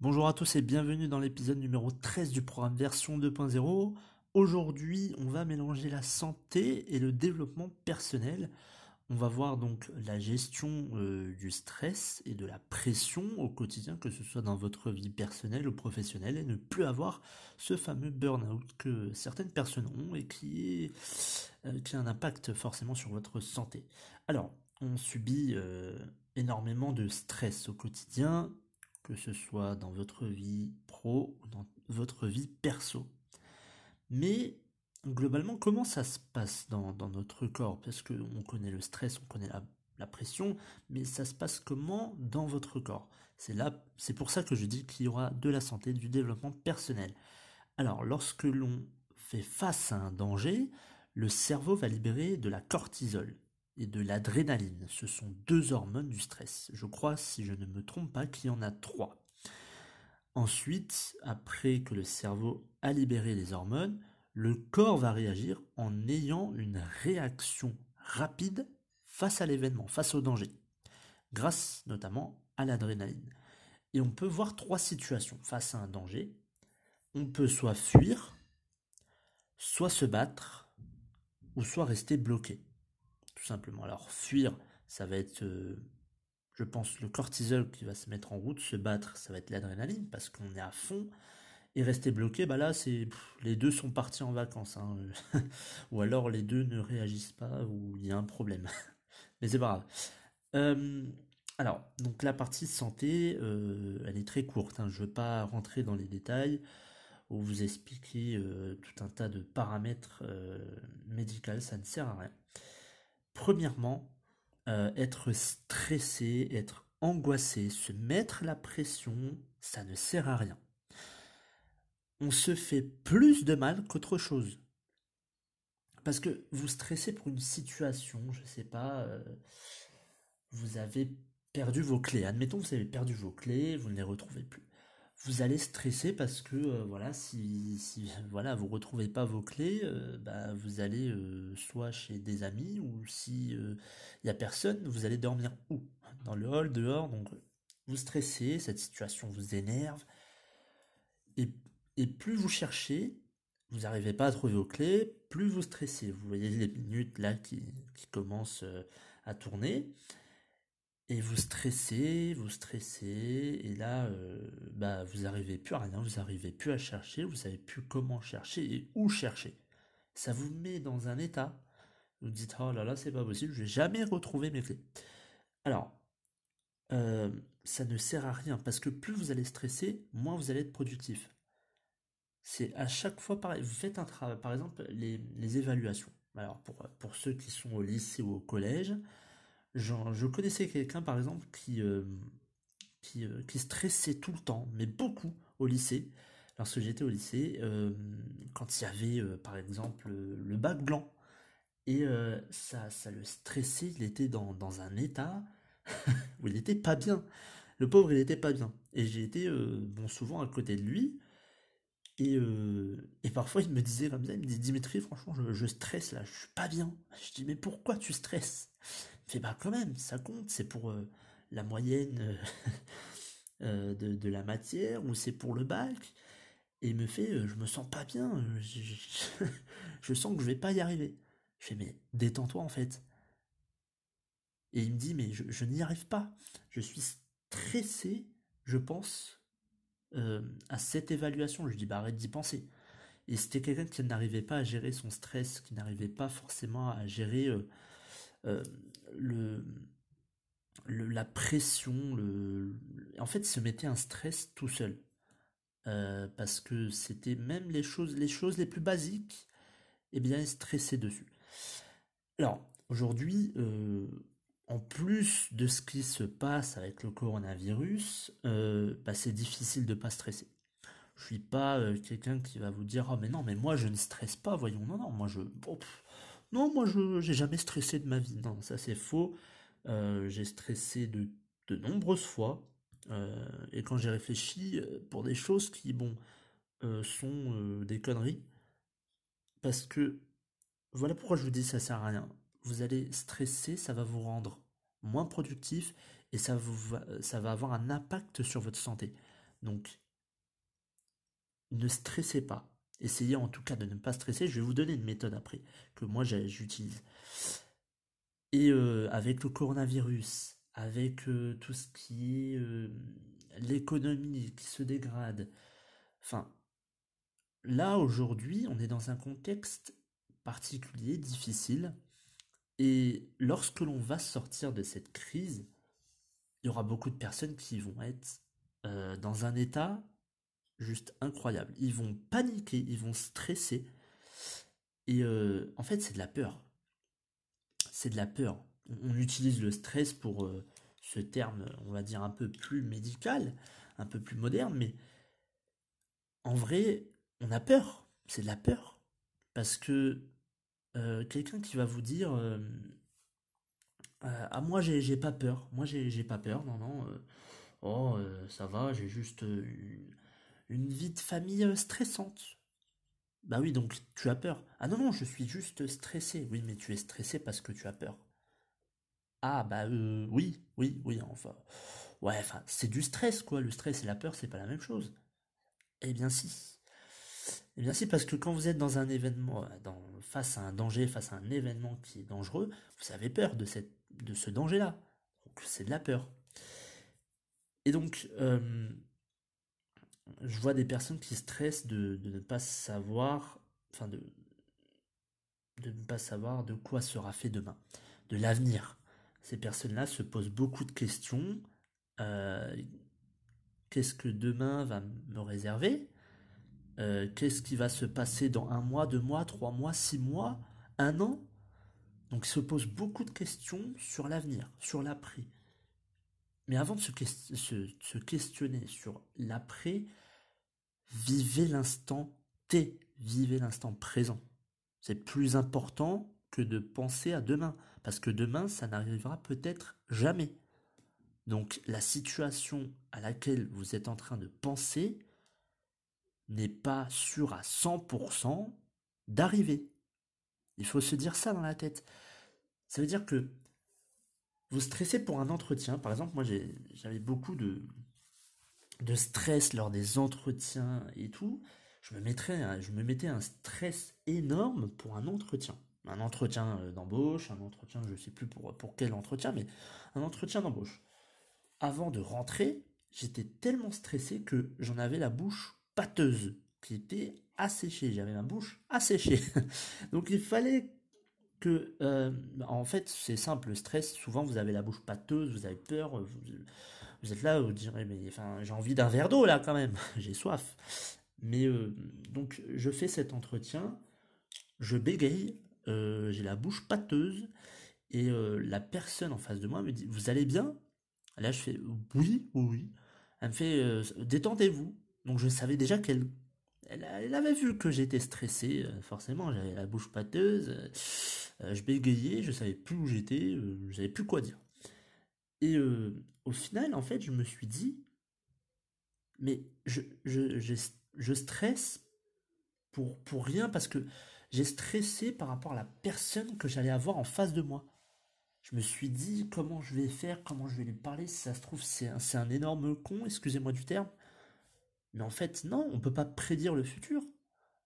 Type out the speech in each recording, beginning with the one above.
Bonjour à tous et bienvenue dans l'épisode numéro 13 du programme version 2.0. Aujourd'hui, on va mélanger la santé et le développement personnel. On va voir donc la gestion euh, du stress et de la pression au quotidien, que ce soit dans votre vie personnelle ou professionnelle, et ne plus avoir ce fameux burn-out que certaines personnes ont et qui, euh, a un impact forcément sur votre santé. Alors, on subit euh, énormément de stress au quotidien, que ce soit dans votre vie pro ou dans votre vie perso. Mais globalement, comment ça se passe dans, notre corps? Parce qu'on connaît le stress, on connaît la, pression, mais ça se passe comment dans votre corps? C'est c'est pour ça que je dis qu'il y aura de la santé, du développement personnel. Alors, lorsque l'on fait face à un danger, le cerveau va libérer de la cortisol et de l'adrénaline. Ce sont deux hormones du stress. Je crois, si je ne me trompe pas, qu'il y en a trois. Ensuite, après que le cerveau a libéré les hormones, le corps va réagir en ayant une réaction rapide face à l'événement, face au danger, grâce notamment à l'adrénaline. Et on peut voir trois situations face à un danger. On peut soit fuir, soit se battre, ou soit rester bloqué tout simplement. Alors fuir, ça va être, euh, je pense, le cortisol qui va se mettre en route, se battre, ça va être l'adrénaline, parce qu'on est à fond, et rester bloqué, bah là, c'est les deux sont partis en vacances, hein. ou alors les deux ne réagissent pas, ou il y a un problème. Mais c'est pas grave. Euh, alors, donc la partie santé, euh, elle est très courte, hein. je ne veux pas rentrer dans les détails ou vous expliquer tout un tas de paramètres médicaux, ça ne sert à rien. Premièrement, euh, être stressé, être angoissé, se mettre la pression, ça ne sert à rien. On se fait plus de mal qu'autre chose. Parce que vous stressez pour une situation, je ne sais pas, euh, vous avez perdu vos clés. Admettons vous avez perdu vos clés, vous ne les retrouvez plus vous allez stresser parce que euh, voilà si, si voilà vous retrouvez pas vos clés euh, bah, vous allez euh, soit chez des amis ou si il y a personne vous allez dormir où? Dans le hall dehors donc vous stressez cette situation vous énerve et, et plus vous cherchez vous n'arrivez pas à trouver vos clés plus vous stressez. Vous voyez les minutes là qui, qui commencent à tourner et vous stressez, vous stressez, et là, bah, vous n'arrivez plus à rien, vous n'arrivez plus à chercher, vous savez plus comment chercher et où chercher. Ça vous met dans un état, vous dites, oh là là, c'est pas possible, je vais jamais retrouver mes clés. Alors, euh, ça ne sert à rien, parce que plus vous allez stresser, moins vous allez être productif. C'est à chaque fois pareil, vous faites un travail, par exemple, les, les évaluations. Alors, pour, pour ceux qui sont au lycée ou au collège, je connaissais quelqu'un, par exemple, qui, euh, euh, qui, stressait tout le temps, mais beaucoup au lycée. Lorsque j'étais au lycée, euh, quand il y avait, par exemple, le bac blanc, et ça, ça le stressait, il était dans, un état où il n'était pas bien. Le pauvre, il n'était pas bien. Et j'ai été, bon, souvent à côté de lui, et, et, parfois, il me disait comme ça, il me dit Dimitri, franchement, je, je, stresse là, je suis pas bien. Je dis, mais pourquoi tu stresses? Fait bah quand même, ça compte, c'est pour euh, la moyenne euh, euh, de, la matière ou c'est pour le bac. Et me fait, je me sens pas bien, je, sens que je vais pas y arriver. Je fais, mais détends-toi en fait. Et il me dit, mais je, n'y arrive pas. Je suis stressé, je pense, à cette évaluation. Je dis, bah arrête d'y penser. Et c'était quelqu'un qui n'arrivait pas à gérer son stress, qui n'arrivait pas forcément à gérer euh, le, la pression, le, en fait, se mettait un stress tout seul. Euh, parce que c'était même les choses, les choses les plus basiques, et eh bien, il stressait dessus. Alors, aujourd'hui, euh, en plus de ce qui se passe avec le coronavirus, euh, bah, c'est difficile de pas stresser. Je suis pas quelqu'un qui va vous dire oh mais non mais moi je ne stresse pas voyons non non moi je non moi je j'ai jamais stressé de ma vie non ça c'est faux j'ai stressé de, de nombreuses fois et quand j'ai réfléchi pour des choses qui bon sont des conneries parce que voilà pourquoi je vous dis ça sert à rien vous allez stresser, ça va vous rendre moins productif et ça, vous ça va avoir un impact sur votre santé. Donc, ne stressez pas. Essayez en tout cas de ne pas stresser. Je vais vous donner une méthode après que moi j'utilise. Et euh, avec le coronavirus, avec euh, tout ce qui est euh, l'économie qui se dégrade, enfin, là aujourd'hui, on est dans un contexte particulier, difficile, et lorsque l'on va sortir de cette crise, il y aura beaucoup de personnes qui vont être dans un état juste incroyable. Ils vont paniquer, ils vont stresser. Et en fait, c'est de la peur. C'est de la peur. On, utilise le stress pour euh, ce terme, on va dire, un peu plus médical, un peu plus moderne, mais en vrai, on a peur. C'est de la peur. Parce que euh, quelqu'un qui va vous dire euh, ah moi j'ai pas peur moi j'ai pas peur non non oh ça va j'ai juste une, vie de famille stressante bah oui donc tu as peur. Ah non non je suis juste stressé. Oui mais tu es stressé parce que tu as peur. Ah bah oui oui oui enfin. Ouais enfin c'est du stress quoi. Le stress et la peur c'est pas la même chose. Eh bien si. Eh bien si, parce que quand vous êtes dans un événement, euh, face à un danger, face à un événement qui est dangereux, vous avez peur de, cette, de ce danger-là. Donc c'est de la peur. Et donc, euh, je vois des personnes qui stressent de, ne pas savoir, enfin de, ne pas savoir de quoi sera fait demain, de l'avenir. Ces personnes-là se posent beaucoup de questions. Euh, qu'est-ce que demain va me réserver? Euh, qu'est-ce qui va se passer dans un mois, deux mois, trois mois, six mois, un an? Donc il se pose beaucoup de questions sur l'avenir, sur l'après. Mais avant de se, questionner sur l'après, vivez l'instant T, vivez l'instant présent. C'est plus important que de penser à demain, parce que demain, ça n'arrivera peut-être jamais. Donc la situation à laquelle vous êtes en train de penser, n'est pas sûr à 100% d'arriver. Il faut se dire ça dans la tête. Ça veut dire que vous stressez pour un entretien. Par exemple, moi j'avais beaucoup de, stress lors des entretiens et tout. Je me, mettrais, je me mettais un stress énorme pour un entretien. Un entretien euh, d'embauche, un entretien, je ne sais plus pour, pour quel entretien, mais un entretien d'embauche. Avant de rentrer, j'étais tellement stressé que j'en avais la bouche pâteuse qui était asséchée. J'avais ma bouche asséchée. Donc il fallait que, euh, en fait, c'est simple, le stress, souvent vous avez la bouche pâteuse, vous avez peur, vous, êtes là, vous direz, mais enfin, j'ai envie d'un verre d'eau là quand même, j'ai soif. Mais euh, donc je fais cet entretien, je bégaye, euh, j'ai la bouche pâteuse, et la personne en face de moi me dit, vous allez bien? Là je fais, oui, oui, oui. Elle me fait, détendez-vous. Donc je savais déjà qu'elle elle, avait vu que j'étais stressé, euh, forcément, j'avais la bouche pâteuse, euh, je bégayais, je savais plus où j'étais, euh, je savais plus quoi dire. Et au final, en fait, je me suis dit, mais je, je, stresse pour, pour rien parce que j'ai stressé par rapport à la personne que j'allais avoir en face de moi. Je me suis dit comment je vais faire, comment je vais lui parler, si ça se trouve c'est un, un énorme con, excusez-moi du terme. Mais en fait, non, on ne peut pas prédire le futur.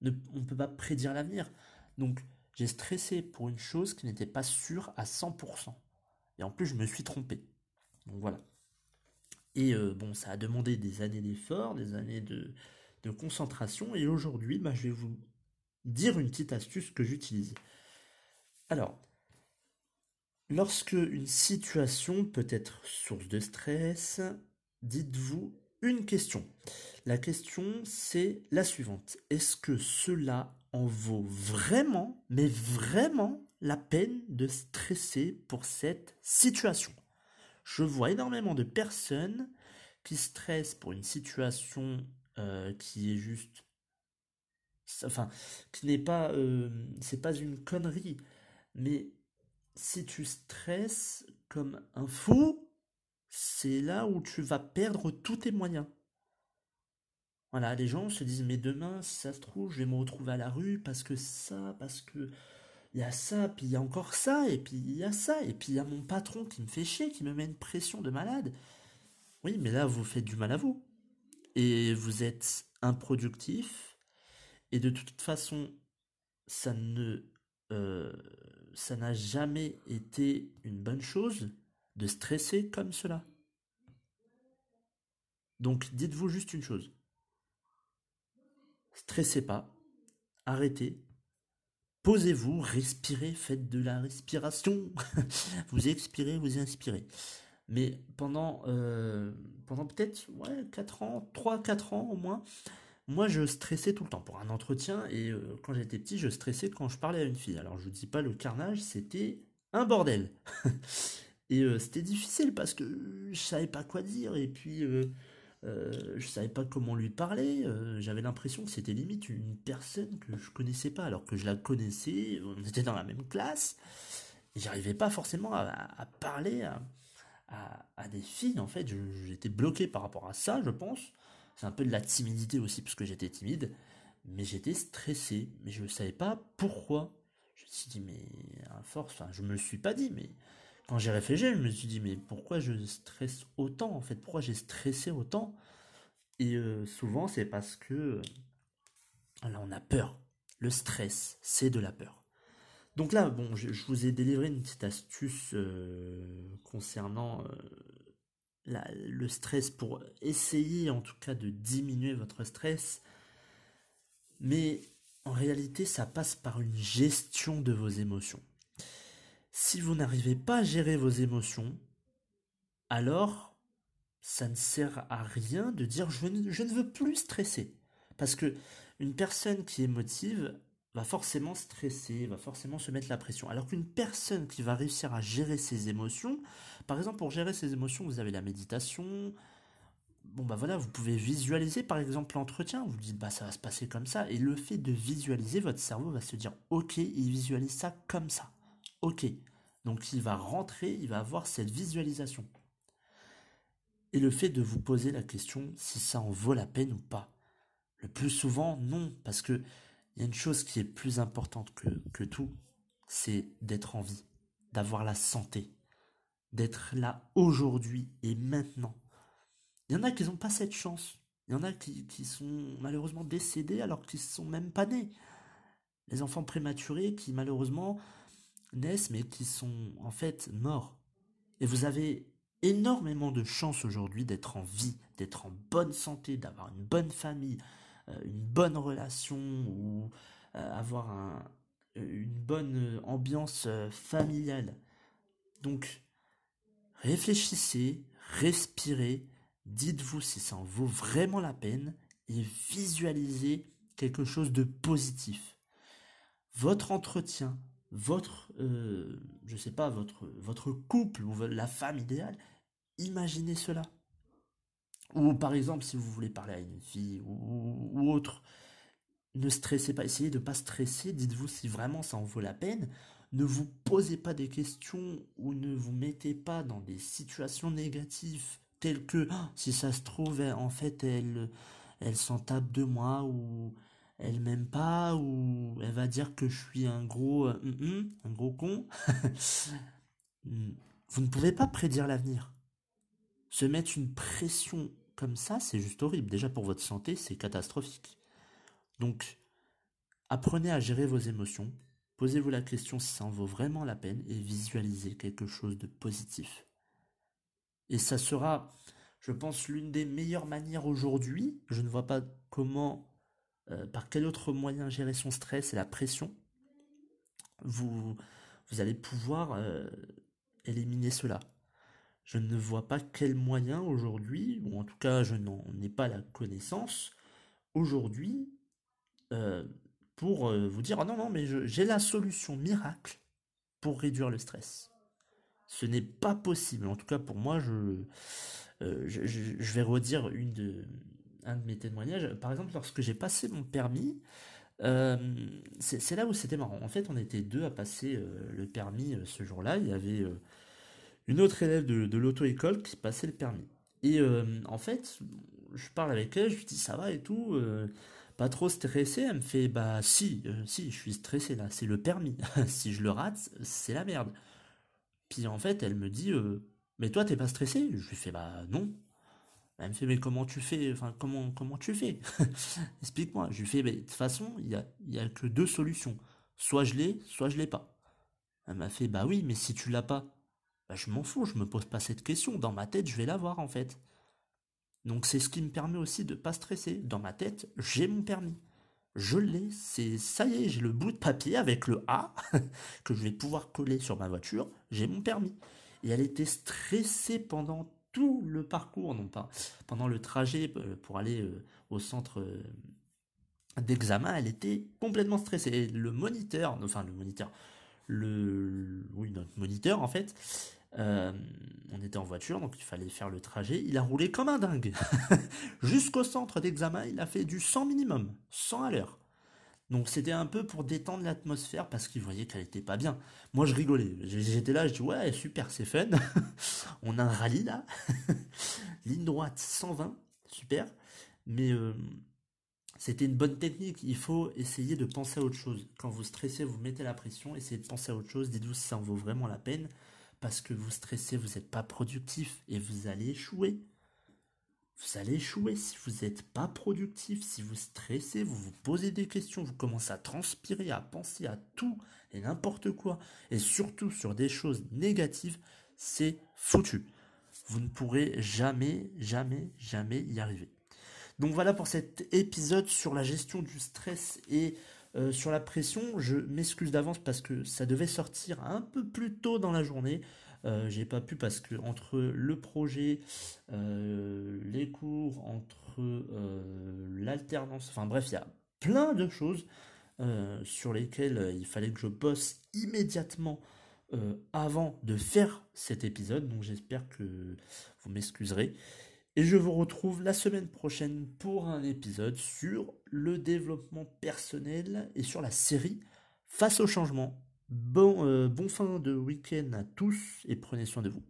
on ne peut pas prédire l'avenir. Donc, j'ai stressé pour une chose qui n'était pas sûre à 100%. Et en plus, je me suis trompé. Donc voilà. Et euh, bon, ça a demandé des années d'efforts, des années de, concentration. Et aujourd'hui, bah, je vais vous dire une petite astuce que j'utilise. Alors, lorsque une situation peut être source de stress, dites-vous une question. La question, c'est la suivante. Est-ce que cela en vaut vraiment, mais vraiment la peine de stresser pour cette situation? Je vois énormément de personnes qui stressent pour une situation euh, qui est juste enfin qui n'est pas euh, c'est pas une connerie mais si tu stresses comme un fou c'est là où tu vas perdre tous tes moyens. Voilà les gens se disent mais demain si ça se trouve je vais me retrouver à la rue parce que ça parce que il y a ça puis il y a encore ça et puis il y a ça et puis il y a mon patron qui me fait chier qui me met une pression de malade. Oui mais là vous faites du mal à vous. Et vous êtes improductif. Et de toute façon ça ne euh, ça n'a jamais été une bonne chose de stresser comme cela. Donc dites-vous juste une chose. Stressez pas, arrêtez, posez-vous, respirez, faites de la respiration. vous expirez, vous inspirez. Mais pendant, euh, pendant peut-être ouais, 4 ans, 3-4 ans au moins, moi je stressais tout le temps pour un entretien et euh, quand j'étais petit je stressais quand je parlais à une fille. Alors je vous dis pas le carnage, c'était un bordel. et euh, c'était difficile parce que je savais pas quoi dire et puis euh, je savais pas comment lui parler. J'avais l'impression que c'était limite une personne que je connaissais pas alors que je la connaissais. On était dans la même classe. J'arrivais pas forcément à, parler à, des filles en fait. J'étais bloqué par rapport à ça, je pense. C'est un peu de la timidité aussi, parce que j'étais timide. Mais j'étais stressé. Mais je ne savais pas pourquoi. Je me suis dit, mais à force, enfin, je me suis pas dit, mais quand j'ai réfléchi, je me suis dit, mais pourquoi je stresse autant, en fait? Pourquoi j'ai stressé autant? Et euh, souvent, c'est parce que. Euh, là, on a peur. Le stress, c'est de la peur. Donc là, bon, je, vous ai délivré une petite astuce euh, concernant le stress pour essayer en tout cas de diminuer votre stress. Mais en réalité, ça passe par une gestion de vos émotions. Si vous n'arrivez pas à gérer vos émotions, alors ça ne sert à rien de dire je ne, veux plus stresser. Parce que une personne qui est émotive va forcément stresser, va forcément se mettre la pression. Alors qu'une personne qui va réussir à gérer ses émotions, par exemple pour gérer ses émotions, vous avez la méditation. Bon bah voilà, vous pouvez visualiser par exemple l'entretien, vous dites bah ça va se passer comme ça et le fait de visualiser, votre cerveau va se dire OK, il visualise ça comme ça. OK. Donc il va rentrer, il va avoir cette visualisation. Et le fait de vous poser la question si ça en vaut la peine ou pas. Le plus souvent non parce que il y a une chose qui est plus importante que, tout, c'est d'être en vie, d'avoir la santé, d'être là aujourd'hui et maintenant. Il y en a qui n'ont pas cette chance. Il y en a qui, sont malheureusement décédés alors qu'ils ne sont même pas nés. Les enfants prématurés qui malheureusement naissent mais qui sont en fait morts. Et vous avez énormément de chance aujourd'hui d'être en vie, d'être en bonne santé, d'avoir une bonne famille, euh, une bonne relation ou euh, avoir une bonne ambiance euh, familiale. Donc, réfléchissez, respirez, dites-vous si ça en vaut vraiment la peine et visualisez quelque chose de positif. Votre entretien, votre, je sais pas, votre, votre couple ou la femme idéale, imaginez cela. Ou par exemple, si vous voulez parler à une fille ou, autre, ne stressez pas, essayez de ne pas stresser, dites-vous si vraiment ça en vaut la peine. Ne vous posez pas des questions ou ne vous mettez pas dans des situations négatives telles que oh, si ça se trouve, en fait, elle, elle s'en tape de moi ou elle m'aime pas ou elle va dire que je suis un gros, euh, hum, hum, un gros con. vous ne pouvez pas prédire l'avenir. Se mettre une pression comme ça, c'est juste horrible. Déjà pour votre santé, c'est catastrophique. Donc, apprenez à gérer vos émotions, posez-vous la question si ça en vaut vraiment la peine et visualisez quelque chose de positif. Et ça sera, je pense, l'une des meilleures manières aujourd'hui. Je ne vois pas comment, euh, par quel autre moyen gérer son stress et la pression. Vous, vous allez pouvoir euh, éliminer cela. Je ne vois pas quel moyen aujourd'hui, ou en tout cas je n'en ai pas la connaissance aujourd'hui, euh, pour vous dire, oh non, non, mais j'ai la solution miracle pour réduire le stress. Ce n'est pas possible. En tout cas, pour moi, je, euh, je, vais redire une de, un de mes témoignages. Par exemple, lorsque j'ai passé mon permis, euh, c'est là où c'était marrant. En fait, on était deux à passer euh, le permis ce jour-là. Il y avait une autre élève de, de l'auto-école qui passait le permis. Et en fait, je parle avec elle, je lui dis ça va et tout pas trop stressé, elle me fait bah si, euh, si, je suis stressé là, c'est le permis. si je le rate, c'est la merde. Puis en fait, elle me dit euh, mais toi t'es pas stressé Je lui fais bah non. Elle me fait mais comment tu fais? Enfin comment comment tu fais? Explique-moi. Je lui fais mais de toute façon il y a, y a que deux solutions. Soit je l'ai, soit je l'ai pas. Elle m'a fait bah oui mais si tu l'as pas, bah, je m'en fous, je me pose pas cette question. Dans ma tête je vais l'avoir en fait. Donc c'est ce qui me permet aussi de pas stresser. Dans ma tête, j'ai mon permis. Je l'ai, c'est ça y est, j'ai le bout de papier avec le A que je vais pouvoir coller sur ma voiture, j'ai mon permis. Et elle était stressée pendant tout le parcours, non pas pendant le trajet euh, pour aller euh, au centre euh, d'examen, elle était complètement stressée. Le moniteur, enfin le moniteur, le oui notre moniteur en fait, on était en voiture, donc il fallait faire le trajet. Il a roulé comme un dingue. Jusqu'au centre d'examen, il a fait du 100 minimum, 100 à l'heure. Donc c'était un peu pour détendre l'atmosphère parce qu'il voyait qu'elle était pas bien. Moi je rigolais. J'étais là, je dis ouais super c'est fun. on a un rallye là. Ligne droite 120, super. Mais euh, c'était une bonne technique. Il faut essayer de penser à autre chose. Quand vous stressez, vous mettez la pression, essayez de penser à autre chose. Dites-vous si ça en vaut vraiment la peine parce que vous stressez, vous n'êtes pas productif et vous allez échouer. Vous allez échouer si vous n'êtes pas productif, si vous stressez, vous vous posez des questions, vous commencez à transpirer, à penser à tout et n'importe quoi, et surtout sur des choses négatives, c'est foutu. Vous ne pourrez jamais, jamais, jamais y arriver. Donc voilà pour cet épisode sur la gestion du stress et euh, sur la pression, je m'excuse d'avance parce que ça devait sortir un peu plus tôt dans la journée. Euh, j'ai pas pu parce que entre le projet, euh, les cours, entre l'alternance, enfin bref, il y a plein de choses sur lesquelles il fallait que je bosse immédiatement avant de faire cet épisode. Donc j'espère que vous m'excuserez. Et je vous retrouve la semaine prochaine pour un épisode sur le développement personnel et sur la série Face au changement. Bon, euh, bon fin de week-end à tous et prenez soin de vous.